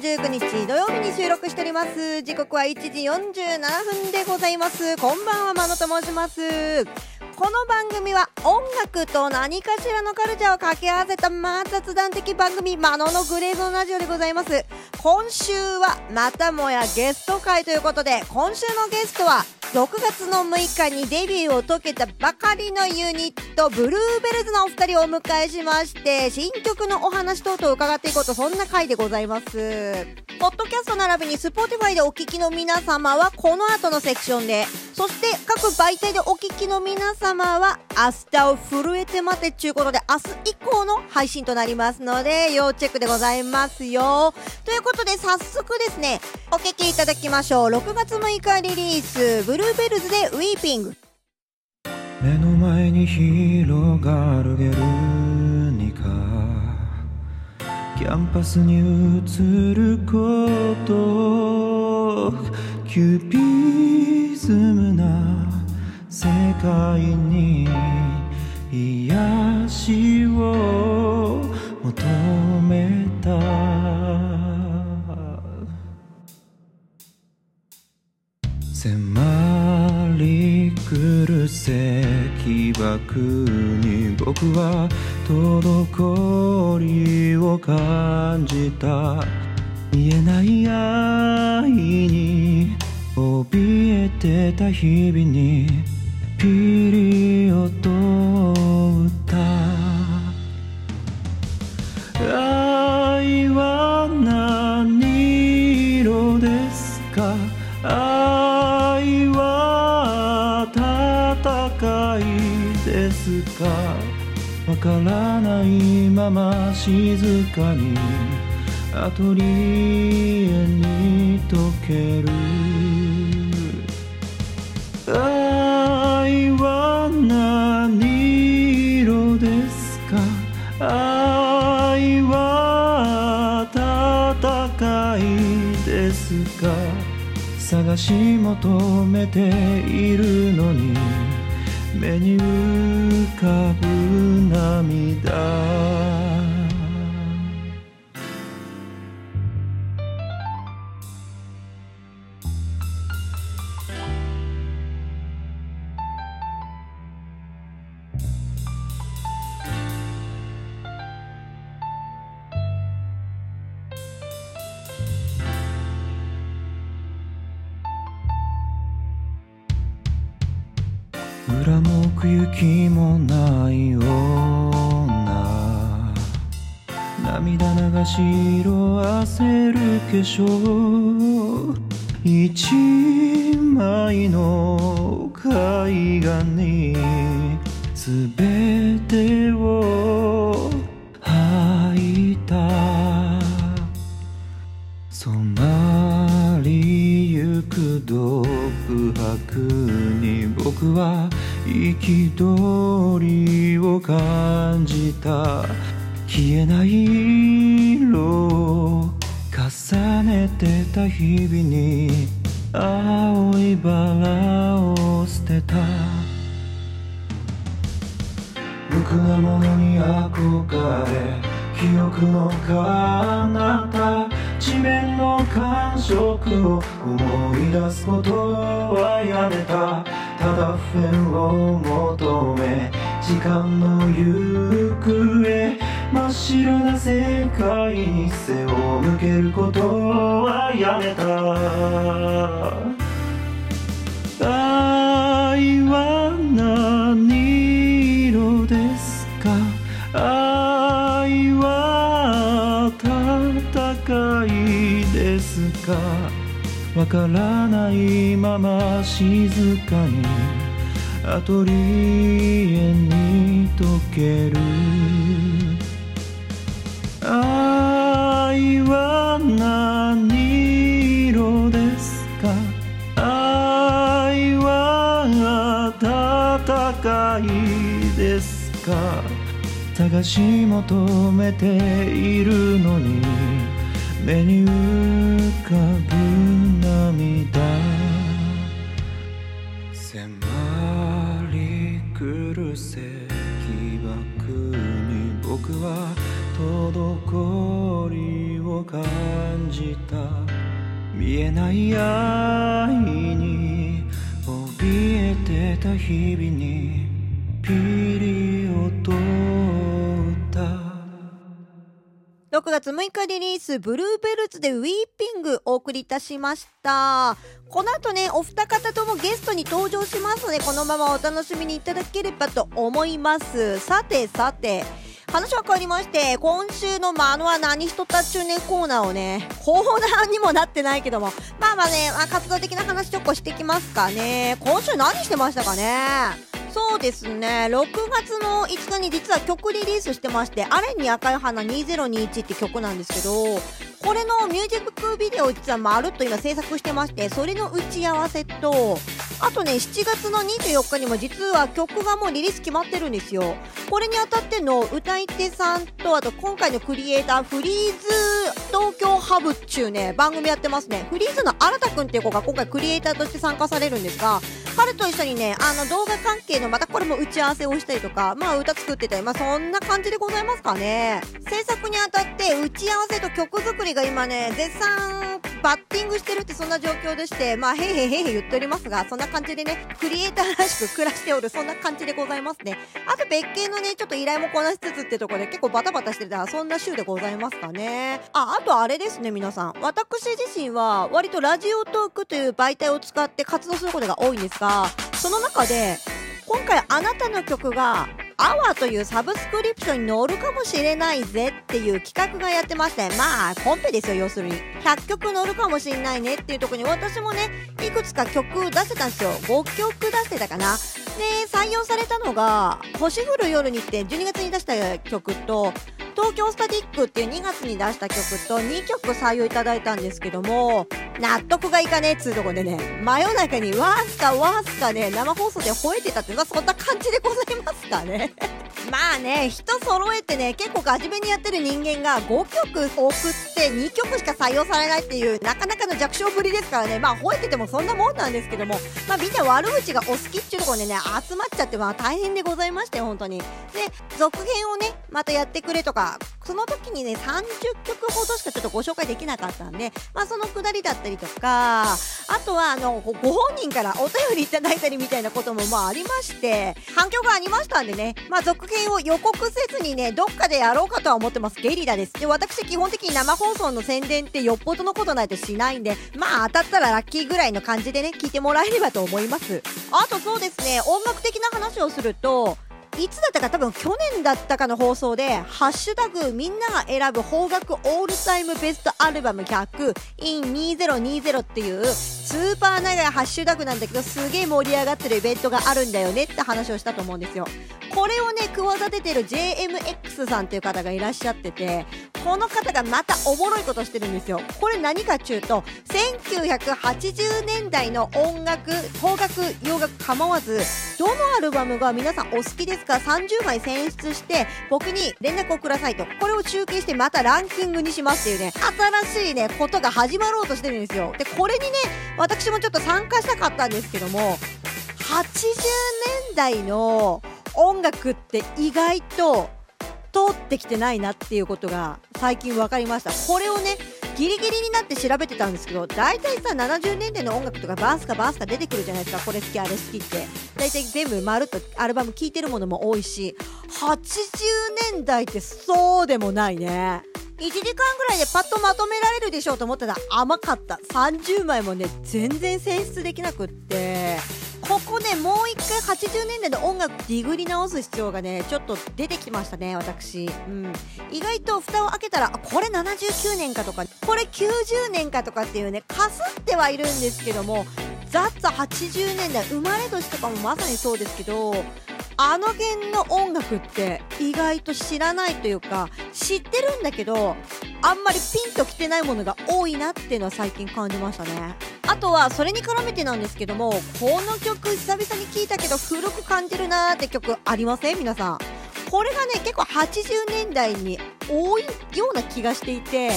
19日土曜日に収録しております。時刻は1時47分でございます。こんばんはまのと申します。この番組は音楽と何かしらのカルチャーを掛け合わせたまあ雑談的番組マノのグレーゾーンラジオでございます。今週はまたもやゲスト会ということで今週のゲストは6月の6日にデビューを解けたばかりのユニットブルーベルズのお二人をお迎えしまして新曲のお話等々伺っていこうとそんな回でございます。ポッドキャスト並びに Spotify でお聞きの皆様はこの後のセクションでそして各媒体でお聞きの皆様は明日を震えて待てちゅうことで明日以降の配信となりますので要チェックでございますよ。ということで早速ですねお聞きいただきましょう。6月6日リリースブルーベルズでウィーピング。目の前に広がるゲルニカ。キャンパスに映ること。キューピーズムな世界に癒しを求めた。迫り来る石爆に僕は滞りを感じた。見えない愛に怯えてた日々にピリオと歌愛は何色ですか？愛は戦いですか？わからないまま静かにアトリエに溶ける探し求めているのに目に浮かぶ涙。裏も奥行きもない女。涙流し色あせる化粧。一枚の絵画に全てを憤りを感じた。消えない色を重ねてた日々に青いバラを捨てた。無垢なものに憧れ記憶の彼方地面の感触を思い出すことはやめた。ただ普遍を求め時間の行方真っ白な世界に背を向けることはやめた。愛は何色ですか？愛は戦いですか？わからないまま静かにアトリエに溶ける。愛は何色ですか？愛は戦いですか？探し求めているのに。目に浮かぶ涙。迫り来る石爆に僕は滞りを感じた。見えない愛に怯えてた日々に。ピリ6月6日リリース、ブルーベルツでウィーピングお送りいたしました。この後ね、お二方ともゲストに登場しますので、このままお楽しみにいただければと思います。さてさて、話は変わりまして、今週のマノは何しとった中年コーナーをね、コーナーにもなってないけども、まあまあね、まあ、活動的な話ちょっとしてきますかね。今週何してましたかね？そうですね。6月の5日に実は曲リリースしてまして「アレンに赤い花2021」って曲なんですけどこれのミュージックビデオ実はまるっと今制作してましてそれの打ち合わせとあとね7月の24日にも実は曲がもうリリース決まってるんですよ。これにあたっての歌い手さんとあと今回のクリエイターフリーズ東京ハブっちゅうね番組やってますね。フリーズの新田くんっていう子が今回クリエイターとして参加されるんですが彼と一緒にねあの動画関係のまたこれも打ち合わせをしたりとかまあ歌作ってたりまあそんな感じでございますかね。制作にあたって打ち合わせと曲作りが今ね絶賛バッティングしてるってそんな状況でして、まあ、へいへいへいへい言っておりますが、そんな感じでね、クリエイターらしく暮らしておる、そんな感じでございますね。あと別件のね、ちょっと依頼もこなしつつってとこで結構バタバタしてた、そんな週でございますかね。あ、あとあれですね、皆さん。私自身は、割とラジオトークという媒体を使って活動することが多いんですが、その中で、今回あなたの曲がアワーというサブスクリプションに乗るかもしれないぜっていう企画がやってまして、まあ、コンペですよ、要するに。100曲乗るかもしれないねっていうとこに私もね、いくつか曲出せたんですよ。5曲出してたかな。で、採用されたのが、星降る夜にって12月に出した曲と、東京スタティックっていう2月に出した曲と2曲採用いただいたんですけども、納得がいかねえっつうとこでね、真夜中にわーすかわーすかね、生放送で吠えてたって、まあそんな感じでございますかね。まあね、人揃えてね、結構真面目にやってる人間が5曲送って2曲しか採用されないっていう、なかなかの弱小ぶりですからね、まあ吠えててもそんなもんなんですけども、まあみんな悪口がお好きっていうところでね、集まっちゃって、まあ大変でございまして、本当に。で、続編をね、またやってくれとか、その時にね、30曲ほどしかちょっとご紹介できなかったんで、まあそのくだりだったりとか、あとはあの、ご本人からお便りいただいたりみたいなこともまあありまして、反響がありましたんでね、まあ続編を予告せずにね、どっかでやろうかとは思ってます。ゲリラです。で、私基本的に生放送の宣伝ってよっぽどのことないとしないんで、まあ当たったらラッキーぐらいの感じでね、聞いてもらえればと思います。あとそうですね、音楽的な話をすると、いつだったか多分去年だったかの放送で、ハッシュタグみんなが選ぶ邦楽オールタイムベストアルバム100 in 2020っていうスーパー長いハッシュタグなんだけどすげえ盛り上がってるイベントがあるんだよねって話をしたと思うんですよ。これをね、企ててる JMX さんっていう方がいらっしゃってて、この方がまたおもろいことしてるんですよ。これ何かっていうと、1980年代の音楽、邦楽、洋楽構わず、どのアルバムが皆さんお好きですか？30枚選出して、僕に連絡をくださいと。これを集計してまたランキングにしますっていうね、新しいね、ことが始まろうとしてるんですよ。で、これにね、私もちょっと参加したかったんですけども、80年代の音楽って意外と通ってきてないなっていうことが最近分かりました。これをねギリギリになって調べてたんですけど大体さ70年代の音楽とかバースかバースか出てくるじゃないですか。これ好きあれ好きって。大体全部まるっとアルバム聴いてるものも多いし80年代ってそうでもないね。1時間ぐらいでパッとまとめられるでしょうと思ったら甘かった。30枚もね全然選出できなくって。ここねもう一回80年代の音楽ディグり直す必要がねちょっと出てきましたね私、うん、意外と蓋を開けたらこれ79年かとかこれ90年かとかっていうねかすってはいるんですけどもザッツ80年代生まれ年とかもまさにそうですけどあの辺の音楽って意外と知らないというか知ってるんだけどあんまりピンときてないものが多いなっていうのは最近感じましたね。あとはそれに絡めてなんですけどもこの曲久々に聴いたけど古く感じるなーって曲ありません？皆さんこれがね結構80年代に多いような気がしていて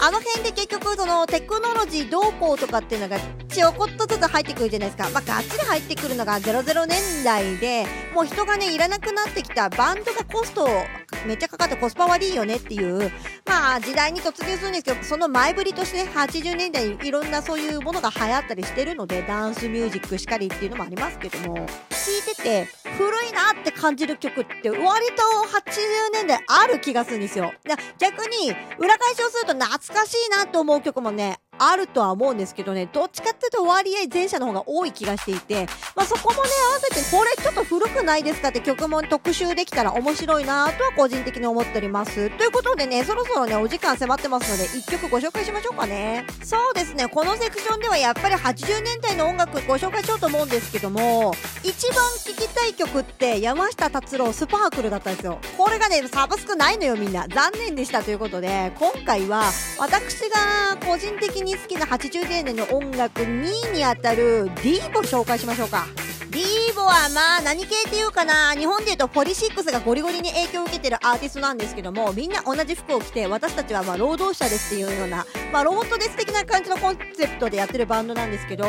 あの辺で結局そのテクノロジーどうこうとかっていうのがちょこっとずつ入ってくるじゃないですか。まあ、がっつり入ってくるのが00年代で、もう人がね、いらなくなってきたバンドがコストめっちゃかかってコスパ悪いよねっていう、まあ時代に突入するんですけど、その前振りとして、80年代にいろんなそういうものが流行ったりしてるので、ダンスミュージックしかりっていうのもありますけども、聴いてて古いなって感じる曲って割と80年代ある気がするんですよ。逆に裏返しをすると懐かしいなと思う曲もね、あるとは思うんですけどね、どっちかっていうと割合前者の方が多い気がしていて、まあそこもね、合わせてこれちょっと古くないですかって曲も特集できたら面白いなとは個人的に思っております。ということでね、そろそろね、お時間迫ってますので、1曲ご紹介しましょうかね。そうですね、このセクションではやっぱり80年代の音楽ご紹介しようと思うんですけども、一番聴きたい曲って山下達郎スパークルだったんですよ。これがね、サブスクないのよみんな。残念でしたということで、今回は私が個人的に好きな80年代の音楽2位にあたる D を紹介しましょうか。ディーボはまあ何系っていうかな日本で言うとポリシックスがゴリゴリに影響を受けてるアーティストなんですけどもみんな同じ服を着て私たちはまあ労働者ですっていうようなまあロボットです的な感じのコンセプトでやってるバンドなんですけど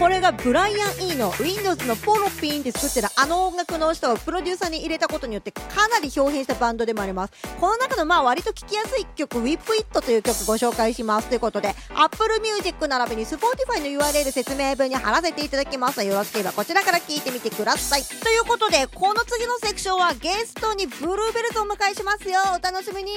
これがブライアン・イーの Windows のポロピンって作ってるあの音楽の人をプロデューサーに入れたことによってかなり表現したバンドでもあります。この中のまあ割と聴きやすい曲 Whip It という曲ご紹介しますということで Apple Music 並びに Spotify の URL 説明文に貼らせていただきます。よろしければこちらから聞いてみてください。ということでこの次のセクションはゲストにブルーベルトをお迎えしますよ。お楽しみに。